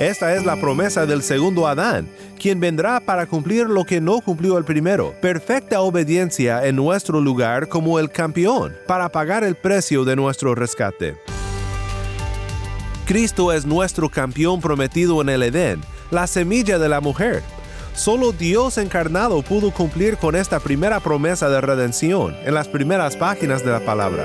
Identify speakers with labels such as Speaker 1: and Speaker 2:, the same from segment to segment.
Speaker 1: Esta es la promesa del segundo Adán, quien vendrá para cumplir lo que no cumplió el primero, perfecta obediencia en nuestro lugar como el campeón, para pagar el precio de nuestro rescate. Cristo es nuestro campeón prometido en el Edén, la semilla de la mujer. Solo Dios encarnado pudo cumplir con esta primera promesa de redención en las primeras páginas de la palabra.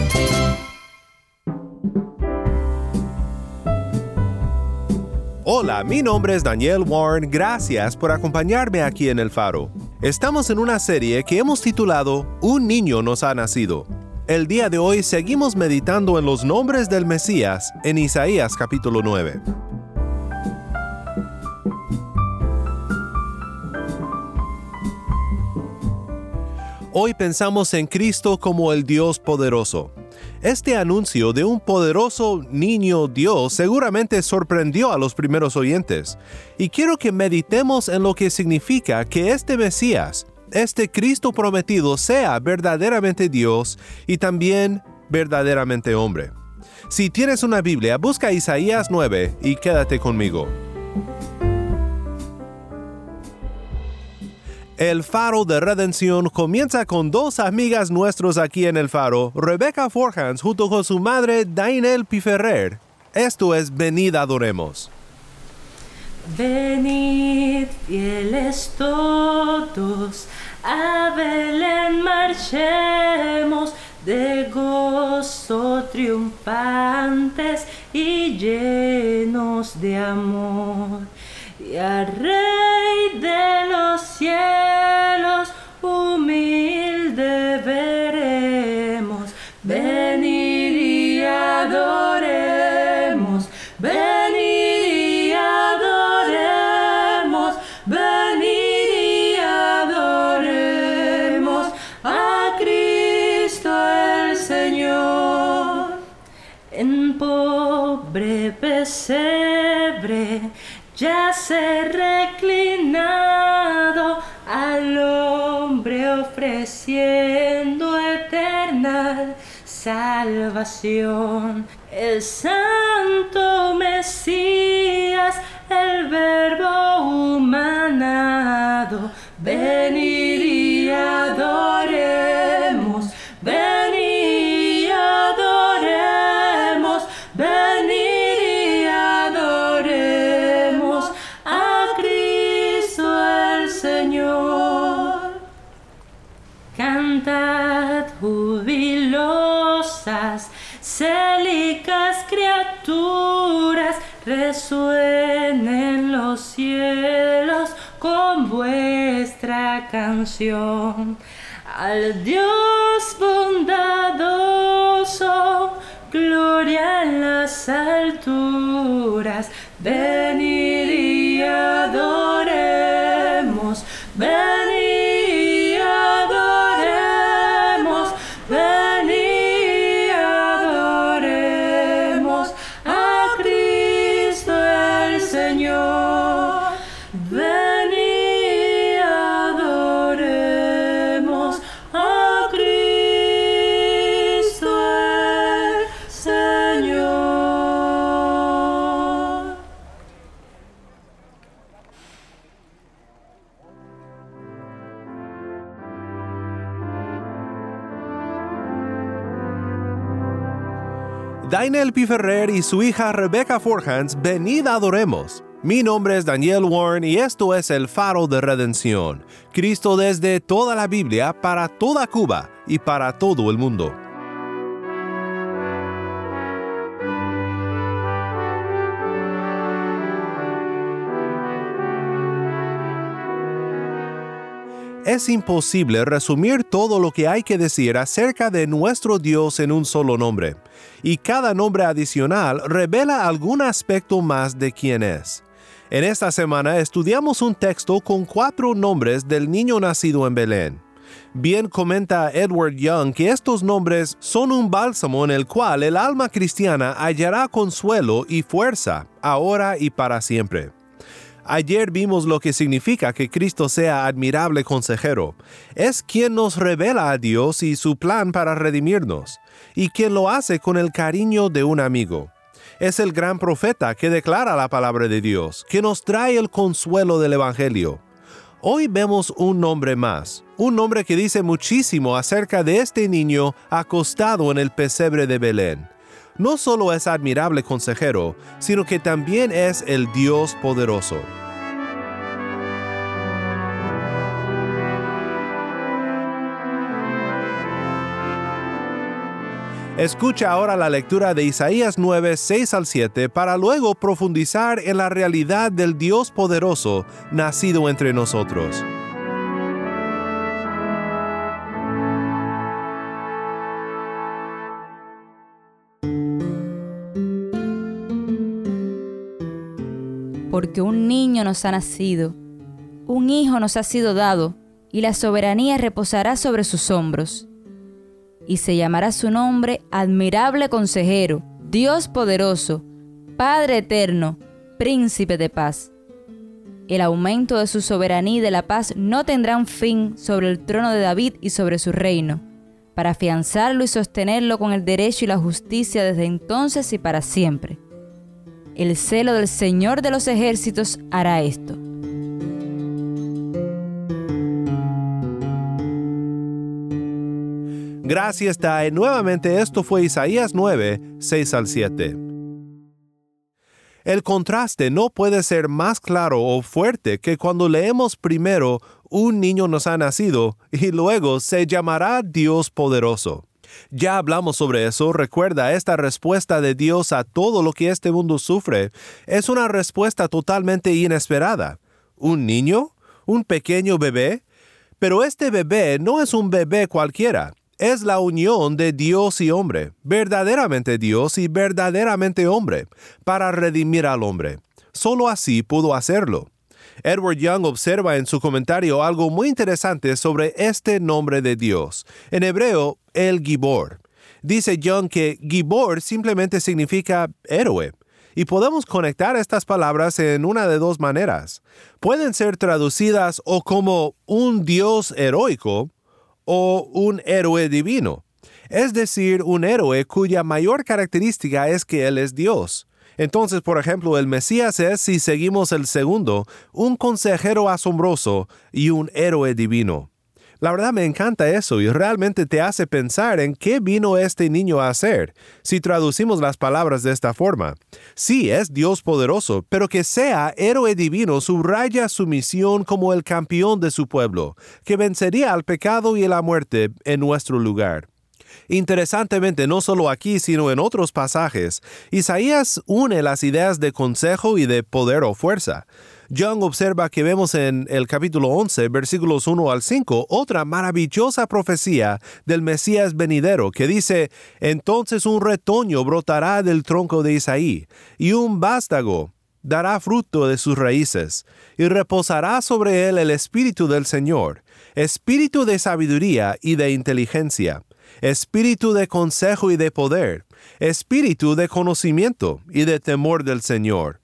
Speaker 1: Hola, mi nombre es Daniel Warren, gracias por acompañarme aquí en El Faro. Estamos en una serie que hemos titulado Un niño nos ha nacido. El día de hoy seguimos meditando en los nombres del Mesías en Isaías capítulo 9. Hoy pensamos en Cristo como el Dios poderoso. Este anuncio de un poderoso niño Dios seguramente sorprendió a los primeros oyentes, y quiero que meditemos en lo que significa que este Mesías, este Cristo prometido, sea verdaderamente Dios y también verdaderamente hombre. Si tienes una Biblia, busca Isaías 9 y quédate conmigo. El Faro de Redención comienza con dos amigas nuestros aquí en el Faro, Rebecca Forhans junto con su madre Dainel Piferrer. Esto es Venid Adoremos.
Speaker 2: Venid, fieles todos, a Belén marchemos, de gozo triunfantes y llenos de amor y al Rey de los cielos humilde veremos. El santo Mesías, el verbo humanado, venid y adoremos, venid y adoremos, venid y adoremos a Cristo el Señor. Cantad criaturas, resuenen los cielos con vuestra canción. Al Dios bondadoso, gloria en las alturas, venid
Speaker 1: Dainel Piferrer y su hija Rebecca Forhans, venid adoremos. Mi nombre es Daniel Warren y esto es el Faro de Redención. Cristo desde toda la Biblia para toda Cuba y para todo el mundo. Es imposible resumir todo lo que hay que decir acerca de nuestro Dios en un solo nombre, y cada nombre adicional revela algún aspecto más de quién es. En esta semana estudiamos un texto con cuatro nombres del niño nacido en Belén. Bien comenta Edward Young que estos nombres son un bálsamo en el cual el alma cristiana hallará consuelo y fuerza, ahora y para siempre. Ayer vimos lo que significa que Cristo sea admirable consejero. Es quien nos revela a Dios y su plan para redimirnos, y quien lo hace con el cariño de un amigo. Es el gran profeta que declara la palabra de Dios, que nos trae el consuelo del Evangelio. Hoy vemos un nombre más, un nombre que dice muchísimo acerca de este niño acostado en el pesebre de Belén. No solo es admirable consejero, sino que también es el Dios poderoso. Escucha ahora la lectura de Isaías 9, 6 al 7 para luego profundizar en la realidad del Dios poderoso nacido entre nosotros.
Speaker 3: Porque un niño nos ha nacido, un hijo nos ha sido dado, y la soberanía reposará sobre sus hombros y se llamará su nombre admirable consejero, Dios poderoso, Padre eterno, príncipe de paz. El aumento de su soberanía y de la paz no tendrán fin sobre el trono de David y sobre su reino, para afianzarlo y sostenerlo con el derecho y la justicia desde entonces y para siempre. El celo del Señor de los ejércitos hará esto.
Speaker 1: Gracias, Tae. Nuevamente esto fue Isaías 9, 6 al 7. El contraste no puede ser más claro o fuerte que cuando leemos primero un niño nos ha nacido y luego se llamará Dios poderoso. Ya hablamos sobre eso, recuerda, esta respuesta de Dios a todo lo que este mundo sufre es una respuesta totalmente inesperada. ¿Un niño? ¿Un pequeño bebé? Pero este bebé no es un bebé cualquiera es la unión de Dios y hombre, verdaderamente Dios y verdaderamente hombre, para redimir al hombre. Solo así pudo hacerlo. Edward Young observa en su comentario algo muy interesante sobre este nombre de Dios, en hebreo el Gibor. Dice Young que Gibor simplemente significa héroe, y podemos conectar estas palabras en una de dos maneras. Pueden ser traducidas o como un Dios heroico o un héroe divino, es decir, un héroe cuya mayor característica es que Él es Dios. Entonces, por ejemplo, el Mesías es, si seguimos el segundo, un consejero asombroso y un héroe divino. La verdad me encanta eso y realmente te hace pensar en qué vino este niño a hacer, si traducimos las palabras de esta forma. Sí, es Dios poderoso, pero que sea héroe divino subraya su misión como el campeón de su pueblo, que vencería al pecado y la muerte en nuestro lugar. Interesantemente, no solo aquí, sino en otros pasajes, Isaías une las ideas de consejo y de poder o fuerza. Young observa que vemos en el capítulo 11, versículos 1 al 5, otra maravillosa profecía del Mesías venidero que dice, entonces un retoño brotará del tronco de Isaí, y un vástago dará fruto de sus raíces, y reposará sobre él el Espíritu del Señor, Espíritu de sabiduría y de inteligencia, Espíritu de consejo y de poder, Espíritu de conocimiento y de temor del Señor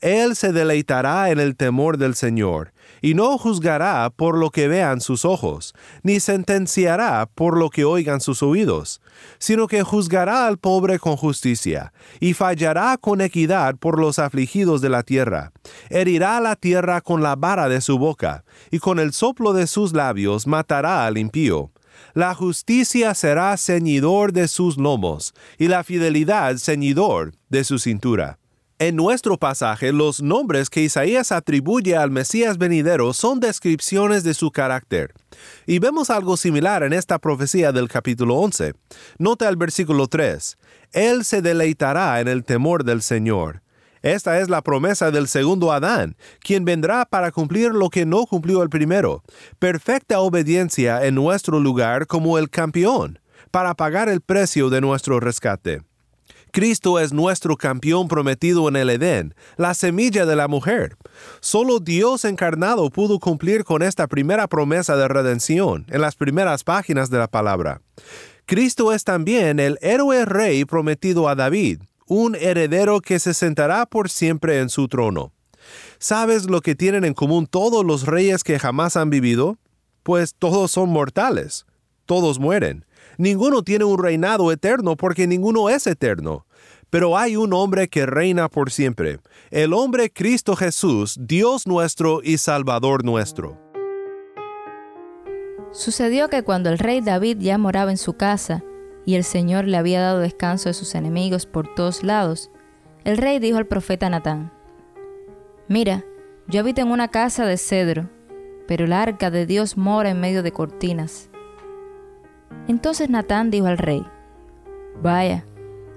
Speaker 1: él se deleitará en el temor del Señor, y no juzgará por lo que vean sus ojos, ni sentenciará por lo que oigan sus oídos, sino que juzgará al pobre con justicia, y fallará con equidad por los afligidos de la tierra. Herirá la tierra con la vara de su boca, y con el soplo de sus labios matará al impío. La justicia será ceñidor de sus lomos, y la fidelidad ceñidor de su cintura. En nuestro pasaje, los nombres que Isaías atribuye al Mesías venidero son descripciones de su carácter. Y vemos algo similar en esta profecía del capítulo 11. Nota el versículo 3. Él se deleitará en el temor del Señor. Esta es la promesa del segundo Adán, quien vendrá para cumplir lo que no cumplió el primero, perfecta obediencia en nuestro lugar como el campeón, para pagar el precio de nuestro rescate. Cristo es nuestro campeón prometido en el Edén, la semilla de la mujer. Solo Dios encarnado pudo cumplir con esta primera promesa de redención en las primeras páginas de la palabra. Cristo es también el héroe rey prometido a David, un heredero que se sentará por siempre en su trono. ¿Sabes lo que tienen en común todos los reyes que jamás han vivido? Pues todos son mortales, todos mueren. Ninguno tiene un reinado eterno porque ninguno es eterno. Pero hay un hombre que reina por siempre, el hombre Cristo Jesús, Dios nuestro y Salvador nuestro.
Speaker 3: Sucedió que cuando el rey David ya moraba en su casa, y el Señor le había dado descanso de sus enemigos por todos lados, el rey dijo al profeta Natán, Mira, yo habito en una casa de cedro, pero el arca de Dios mora en medio de cortinas. Entonces Natán dijo al rey, Vaya,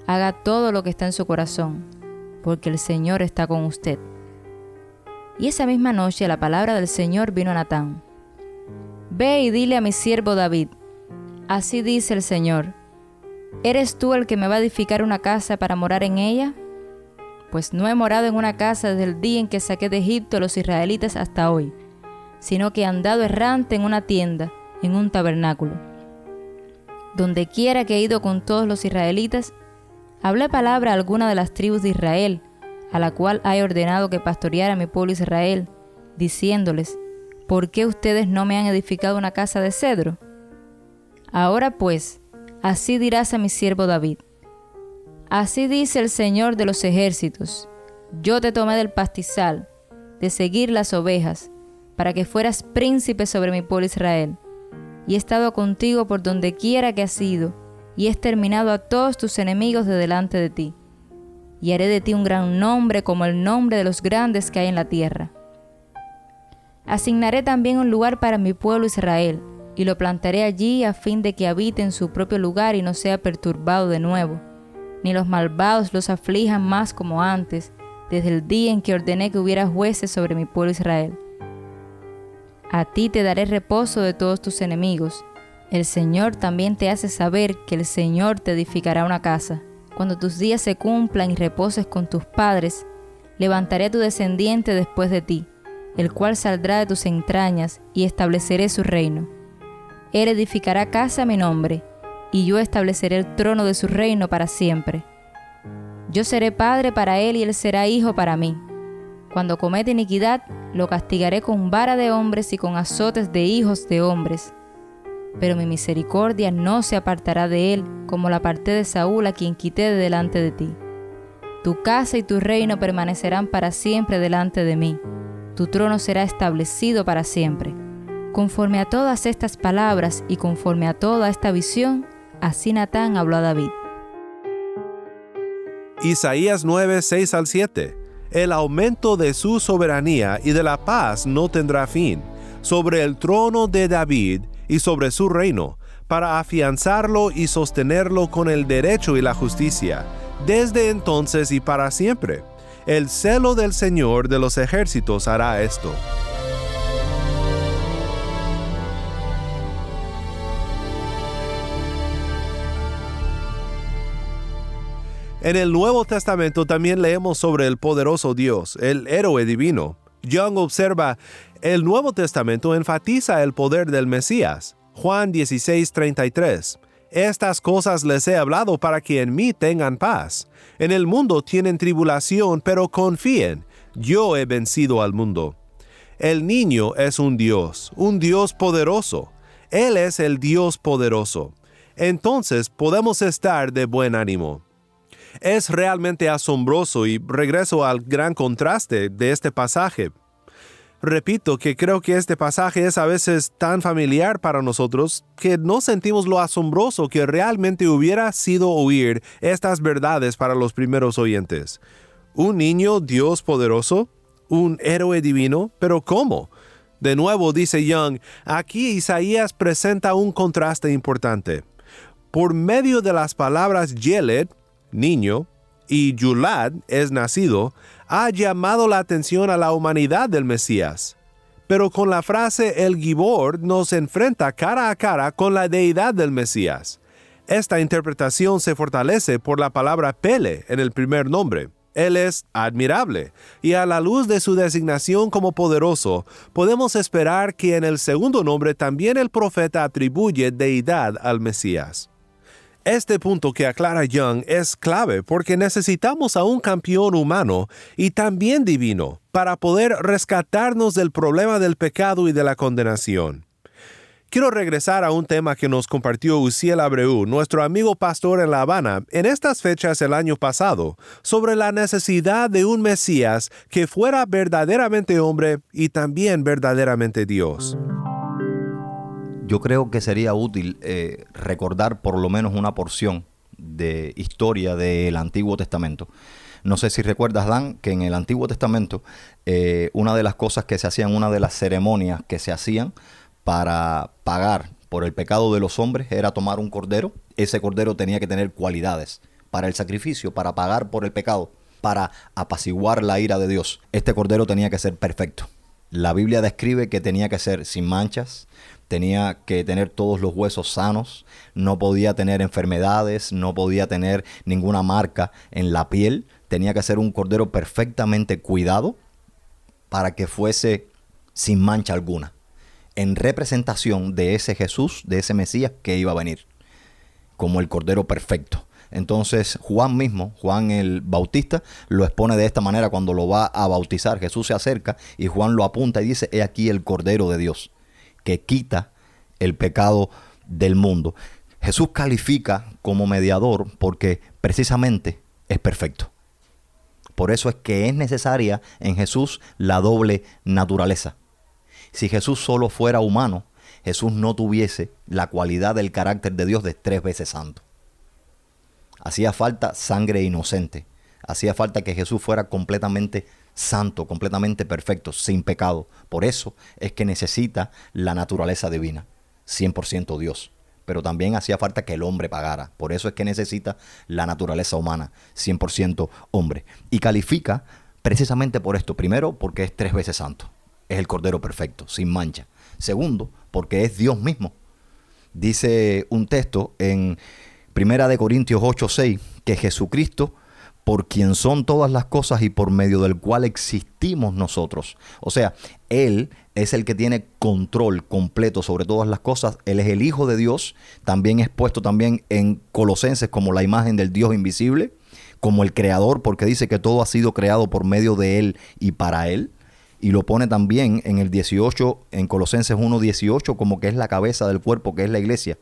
Speaker 3: haga todo lo que está en su corazón, porque el Señor está con usted. Y esa misma noche la palabra del Señor vino a Natán. Ve y dile a mi siervo David, así dice el Señor, ¿eres tú el que me va a edificar una casa para morar en ella? Pues no he morado en una casa desde el día en que saqué de Egipto a los israelitas hasta hoy, sino que he andado errante en una tienda, en un tabernáculo. Donde quiera que he ido con todos los israelitas, hablé palabra a alguna de las tribus de Israel, a la cual he ordenado que pastoreara mi pueblo Israel, diciéndoles, ¿por qué ustedes no me han edificado una casa de cedro? Ahora pues, así dirás a mi siervo David, así dice el Señor de los ejércitos, yo te tomé del pastizal, de seguir las ovejas, para que fueras príncipe sobre mi pueblo Israel, y he estado contigo por donde quiera que has ido, y he exterminado a todos tus enemigos de delante de ti, y haré de ti un gran nombre como el nombre de los grandes que hay en la tierra. Asignaré también un lugar para mi pueblo Israel, y lo plantaré allí a fin de que habite en su propio lugar y no sea perturbado de nuevo, ni los malvados los aflijan más como antes, desde el día en que ordené que hubiera jueces sobre mi pueblo Israel. A ti te daré reposo de todos tus enemigos. El Señor también te hace saber que el Señor te edificará una casa. Cuando tus días se cumplan y reposes con tus padres, levantaré a tu descendiente después de ti el cual saldrá de tus entrañas, y estableceré su reino. Él edificará casa a mi nombre, y yo estableceré el trono de su reino para siempre. Yo seré padre para él y él será hijo para mí. Cuando comete iniquidad, lo castigaré con vara de hombres y con azotes de hijos de hombres. Pero mi misericordia no se apartará de él, como la aparté de Saúl a quien quité de delante de ti. Tu casa y tu reino permanecerán para siempre delante de mí tu trono será establecido para siempre. Conforme a todas estas palabras y conforme a toda esta visión, así Natán habló a David.
Speaker 1: Isaías 9, 6 al 7. El aumento de su soberanía y de la paz no tendrá fin, sobre el trono de David y sobre su reino, para afianzarlo y sostenerlo con el derecho y la justicia, desde entonces y para siempre el celo del Señor de los ejércitos hará esto. En el Nuevo Testamento también leemos sobre el poderoso Dios, el héroe divino. Young observa, el Nuevo Testamento enfatiza el poder del Mesías. Juan 16:33. Estas cosas les he hablado para que en mí tengan paz. En el mundo tienen tribulación, pero confíen, yo he vencido al mundo. El niño es un Dios, un Dios poderoso. Él es el Dios poderoso. Entonces podemos estar de buen ánimo. Es realmente asombroso y regreso al gran contraste de este pasaje Repito que creo que este pasaje es a veces tan familiar para nosotros que no sentimos lo asombroso que realmente hubiera sido oír estas verdades para los primeros oyentes. ¿Un niño Dios poderoso? ¿Un héroe divino? ¿Pero cómo? De nuevo, dice Young, aquí Isaías presenta un contraste importante. Por medio de las palabras Yelet, niño, y Yulad es nacido, ha llamado la atención a la humanidad del Mesías. Pero con la frase el Gibor nos enfrenta cara a cara con la deidad del Mesías. Esta interpretación se fortalece por la palabra Pele en el primer nombre. Él es admirable, y a la luz de su designación como poderoso, podemos esperar que en el segundo nombre también el profeta atribuye deidad al Mesías. Este punto que aclara Young es clave porque necesitamos a un campeón humano y también divino para poder rescatarnos del problema del pecado y de la condenación. Quiero regresar a un tema que nos compartió Uciel Abreu, nuestro amigo pastor en La Habana, en estas fechas el año pasado, sobre la necesidad de un Mesías que fuera verdaderamente hombre y también verdaderamente Dios
Speaker 4: yo creo que sería útil eh, recordar por lo menos una porción de historia del Antiguo Testamento. No sé si recuerdas, Dan, que en el Antiguo Testamento eh, una de las cosas que se hacían, una de las ceremonias que se hacían para pagar por el pecado de los hombres era tomar un cordero. Ese cordero tenía que tener cualidades para el sacrificio, para pagar por el pecado, para apaciguar la ira de Dios. Este cordero tenía que ser perfecto. La Biblia describe que tenía que ser sin manchas, tenía que tener todos los huesos sanos, no podía tener enfermedades, no podía tener ninguna marca en la piel, tenía que ser un cordero perfectamente cuidado para que fuese sin mancha alguna, en representación de ese Jesús, de ese Mesías que iba a venir, como el cordero perfecto. Entonces Juan mismo, Juan el Bautista, lo expone de esta manera cuando lo va a bautizar. Jesús se acerca y Juan lo apunta y dice, he aquí el Cordero de Dios que quita el pecado del mundo. Jesús califica como mediador porque precisamente es perfecto. Por eso es que es necesaria en Jesús la doble naturaleza. Si Jesús solo fuera humano, Jesús no tuviese la cualidad del carácter de Dios de tres veces santo. Hacía falta sangre inocente. Hacía falta que Jesús fuera completamente santo, completamente perfecto, sin pecado. Por eso es que necesita la naturaleza divina, 100% Dios. Pero también hacía falta que el hombre pagara. Por eso es que necesita la naturaleza humana, 100% hombre. Y califica precisamente por esto. Primero, porque es tres veces santo. Es el Cordero perfecto, sin mancha. Segundo, porque es Dios mismo. Dice un texto en Primera de Corintios 8:6 que Jesucristo por quien son todas las cosas y por medio del cual existimos nosotros. O sea, Él es el que tiene control completo sobre todas las cosas. Él es el Hijo de Dios. También es puesto también en Colosenses como la imagen del Dios invisible, como el creador, porque dice que todo ha sido creado por medio de Él y para Él. Y lo pone también en el 18, en Colosenses 1.18, como que es la cabeza del cuerpo, que es la iglesia.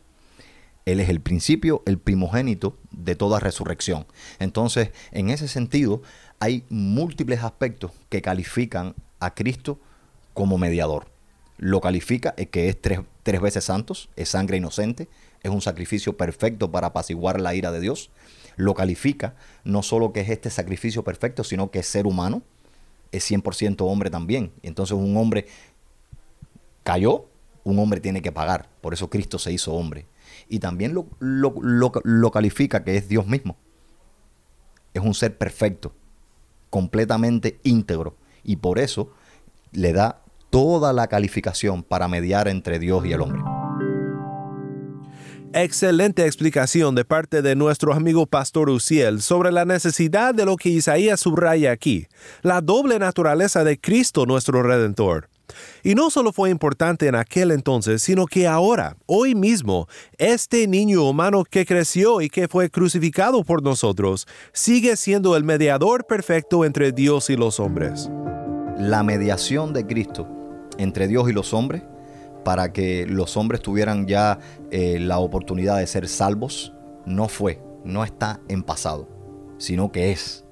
Speaker 4: Él es el principio, el primogénito de toda resurrección. Entonces, en ese sentido, hay múltiples aspectos que califican a Cristo como mediador. Lo califica que es tres, tres veces santos, es sangre inocente, es un sacrificio perfecto para apaciguar la ira de Dios. Lo califica no solo que es este sacrificio perfecto, sino que es ser humano, es 100% hombre también. Entonces un hombre cayó, un hombre tiene que pagar. Por eso Cristo se hizo hombre y también lo, lo, califica que es Dios mismo. Es un ser perfecto, completamente íntegro y por eso le da toda la calificación para mediar entre Dios y el hombre.
Speaker 1: Excelente explicación de parte de nuestro amigo Pastor Uciel sobre la necesidad de lo que Isaías subraya aquí, la doble naturaleza de Cristo nuestro Redentor. Y no solo fue importante en aquel entonces, sino que ahora, hoy mismo, este niño humano que creció y que fue crucificado por nosotros, sigue siendo el mediador perfecto entre Dios y los hombres.
Speaker 4: La mediación de Cristo entre Dios y los hombres, para que los hombres tuvieran ya eh, la oportunidad de ser salvos, no fue, no está en pasado, sino que es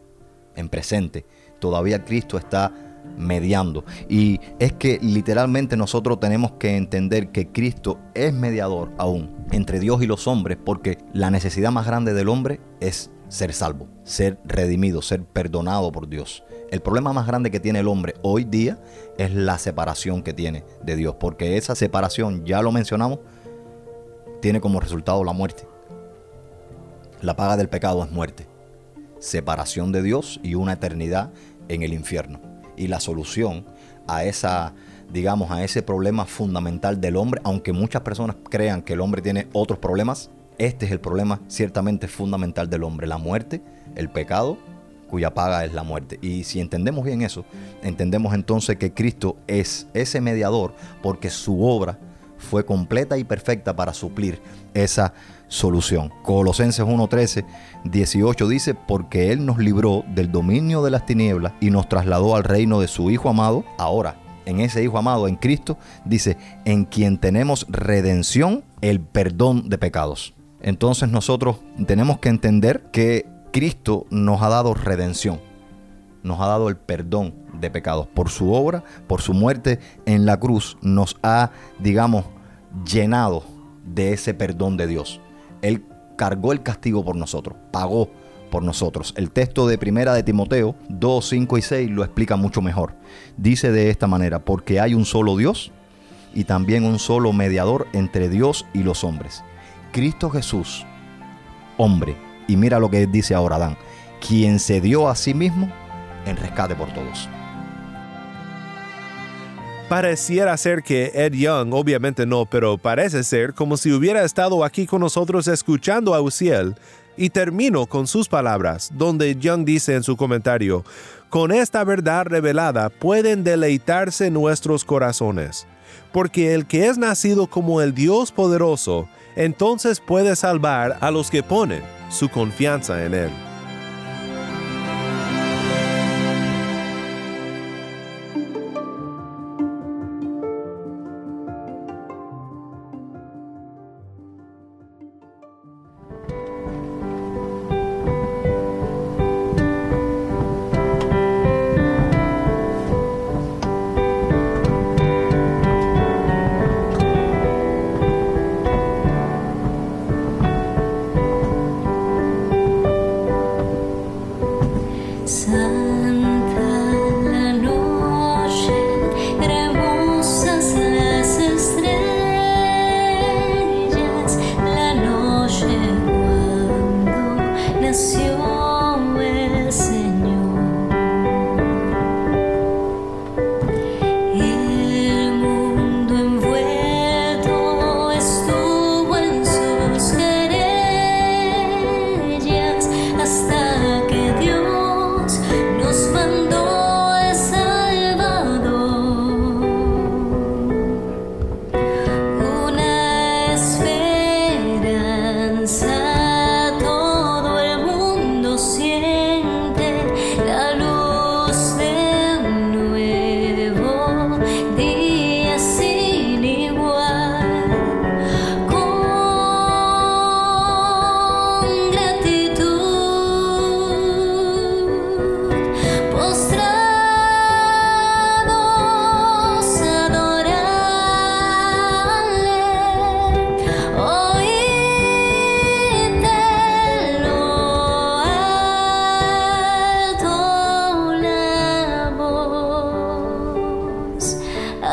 Speaker 4: en presente. Todavía Cristo está mediando. Y es que literalmente nosotros tenemos que entender que Cristo es mediador aún entre Dios y los hombres porque la necesidad más grande del hombre es ser salvo, ser redimido, ser perdonado por Dios. El problema más grande que tiene el hombre hoy día es la separación que tiene de Dios, porque esa separación, ya lo mencionamos, tiene como resultado la muerte. La paga del pecado es muerte. separación de Dios y una eternidad en el infierno. Y la solución a esa, digamos, a ese problema fundamental del hombre, aunque muchas personas crean que el hombre tiene otros problemas, este es el problema ciertamente fundamental del hombre, la muerte, el pecado, cuya paga es la muerte. Y si entendemos bien eso, entendemos entonces que Cristo es ese mediador porque su obra fue completa y perfecta para suplir esa solución. Colosenses 1:13, 18 dice, porque Él nos libró del dominio de las tinieblas y nos trasladó al reino de su Hijo amado. Ahora, en ese Hijo amado, en Cristo, dice, en quien tenemos redención, el perdón de pecados. Entonces nosotros tenemos que entender que Cristo nos ha dado redención, nos ha dado el perdón de pecados. Por su obra, por su muerte en la cruz, nos ha, digamos, llenado de ese perdón de Dios. Él cargó el castigo por nosotros, pagó por nosotros. El texto de Primera de Timoteo 2, 5 y 6 lo explica mucho mejor. Dice de esta manera, porque hay un solo Dios y también un solo mediador entre Dios y los hombres. Cristo Jesús, hombre. Y mira lo que dice ahora Adán, quien se dio a sí mismo en rescate por todos.
Speaker 1: Pareciera ser que Ed Young, obviamente no, pero parece ser como si hubiera estado aquí con nosotros escuchando a Uziel. Y termino con sus palabras, donde Young dice en su comentario, con esta verdad revelada pueden deleitarse nuestros corazones, porque el que es nacido como el Dios poderoso, entonces puede salvar a los que ponen su confianza en Él.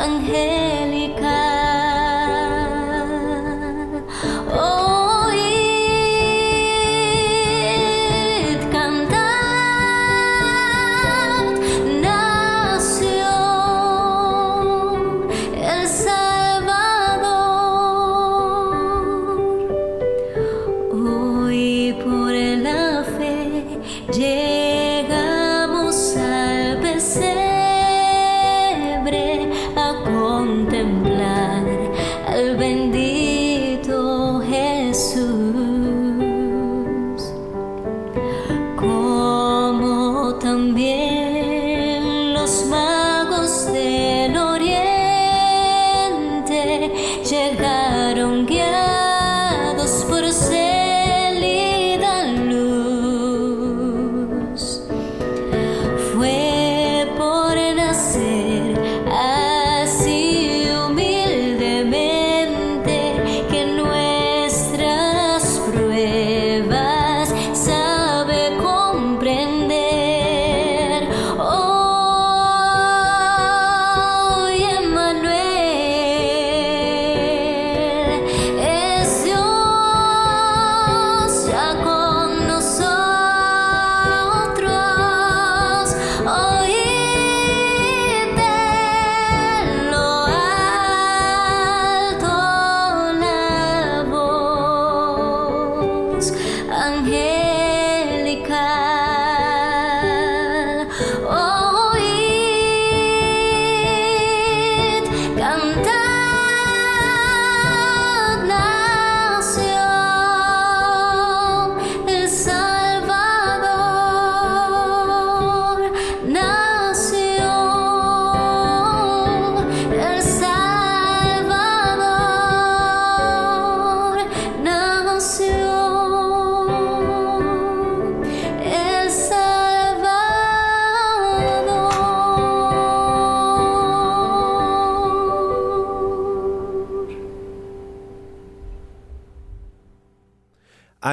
Speaker 2: ang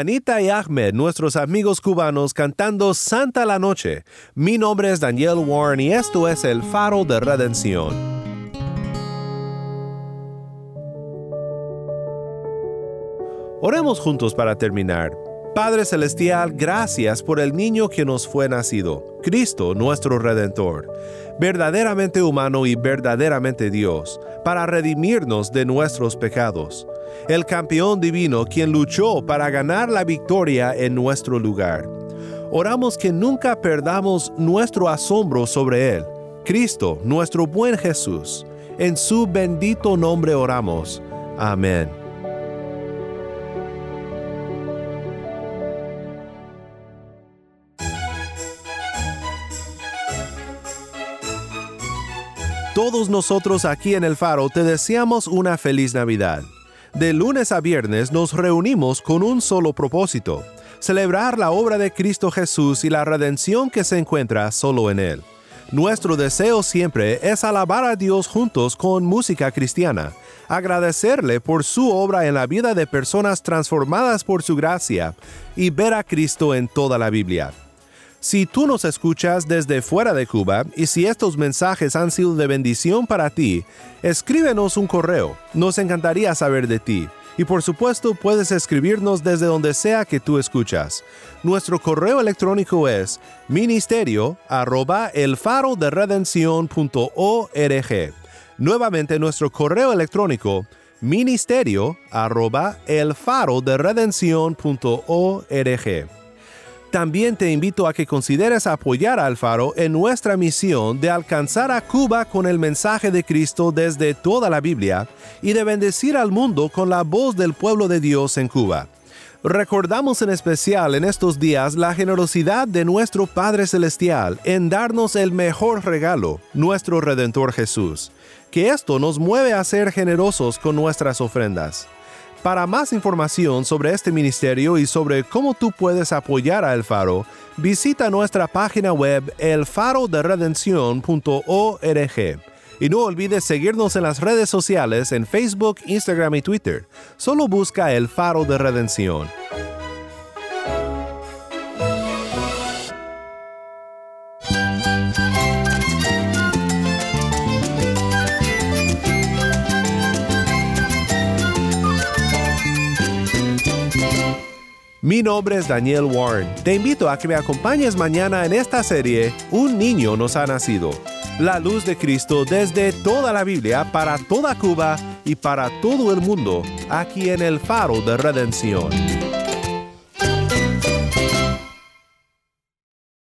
Speaker 1: Anita y Ahmed, nuestros amigos cubanos, cantando Santa la Noche. Mi nombre es Daniel Warren y esto es El Faro de Redención. Oremos juntos para terminar. Padre Celestial, gracias por el niño que nos fue nacido, Cristo nuestro Redentor, verdaderamente humano y verdaderamente Dios, para redimirnos de nuestros pecados, el campeón divino quien luchó para ganar la victoria en nuestro lugar. Oramos que nunca perdamos nuestro asombro sobre Él, Cristo, nuestro buen Jesús. En su bendito nombre oramos. Amén. Todos nosotros aquí en el Faro te deseamos una feliz Navidad. De lunes a viernes nos reunimos con un solo propósito, celebrar la obra de Cristo Jesús y la redención que se encuentra solo en Él. Nuestro deseo siempre es alabar a Dios juntos con música cristiana, agradecerle por su obra en la vida de personas transformadas por su gracia y ver a Cristo en toda la Biblia. Si tú nos escuchas desde fuera de Cuba y si estos mensajes han sido de bendición para ti, escríbenos un correo. Nos encantaría saber de ti. Y por supuesto puedes escribirnos desde donde sea que tú escuchas. Nuestro correo electrónico es ministerio arroba Nuevamente nuestro correo electrónico ministerio arroba también te invito a que consideres apoyar al Faro en nuestra misión de alcanzar a Cuba con el mensaje de Cristo desde toda la Biblia y de bendecir al mundo con la voz del pueblo de Dios en Cuba. Recordamos en especial en estos días la generosidad de nuestro Padre Celestial en darnos el mejor regalo, nuestro Redentor Jesús, que esto nos mueve a ser generosos con nuestras ofrendas. Para más información sobre este ministerio y sobre cómo tú puedes apoyar a El Faro, visita nuestra página web elfaroderedención.org. Y no olvides seguirnos en las redes sociales en Facebook, Instagram y Twitter. Solo busca El Faro de Redención. Mi nombre es Daniel Warren. Te invito a que me acompañes mañana en esta serie Un niño nos ha nacido. La luz de Cristo desde toda la Biblia para toda Cuba y para todo el mundo, aquí en el faro de redención.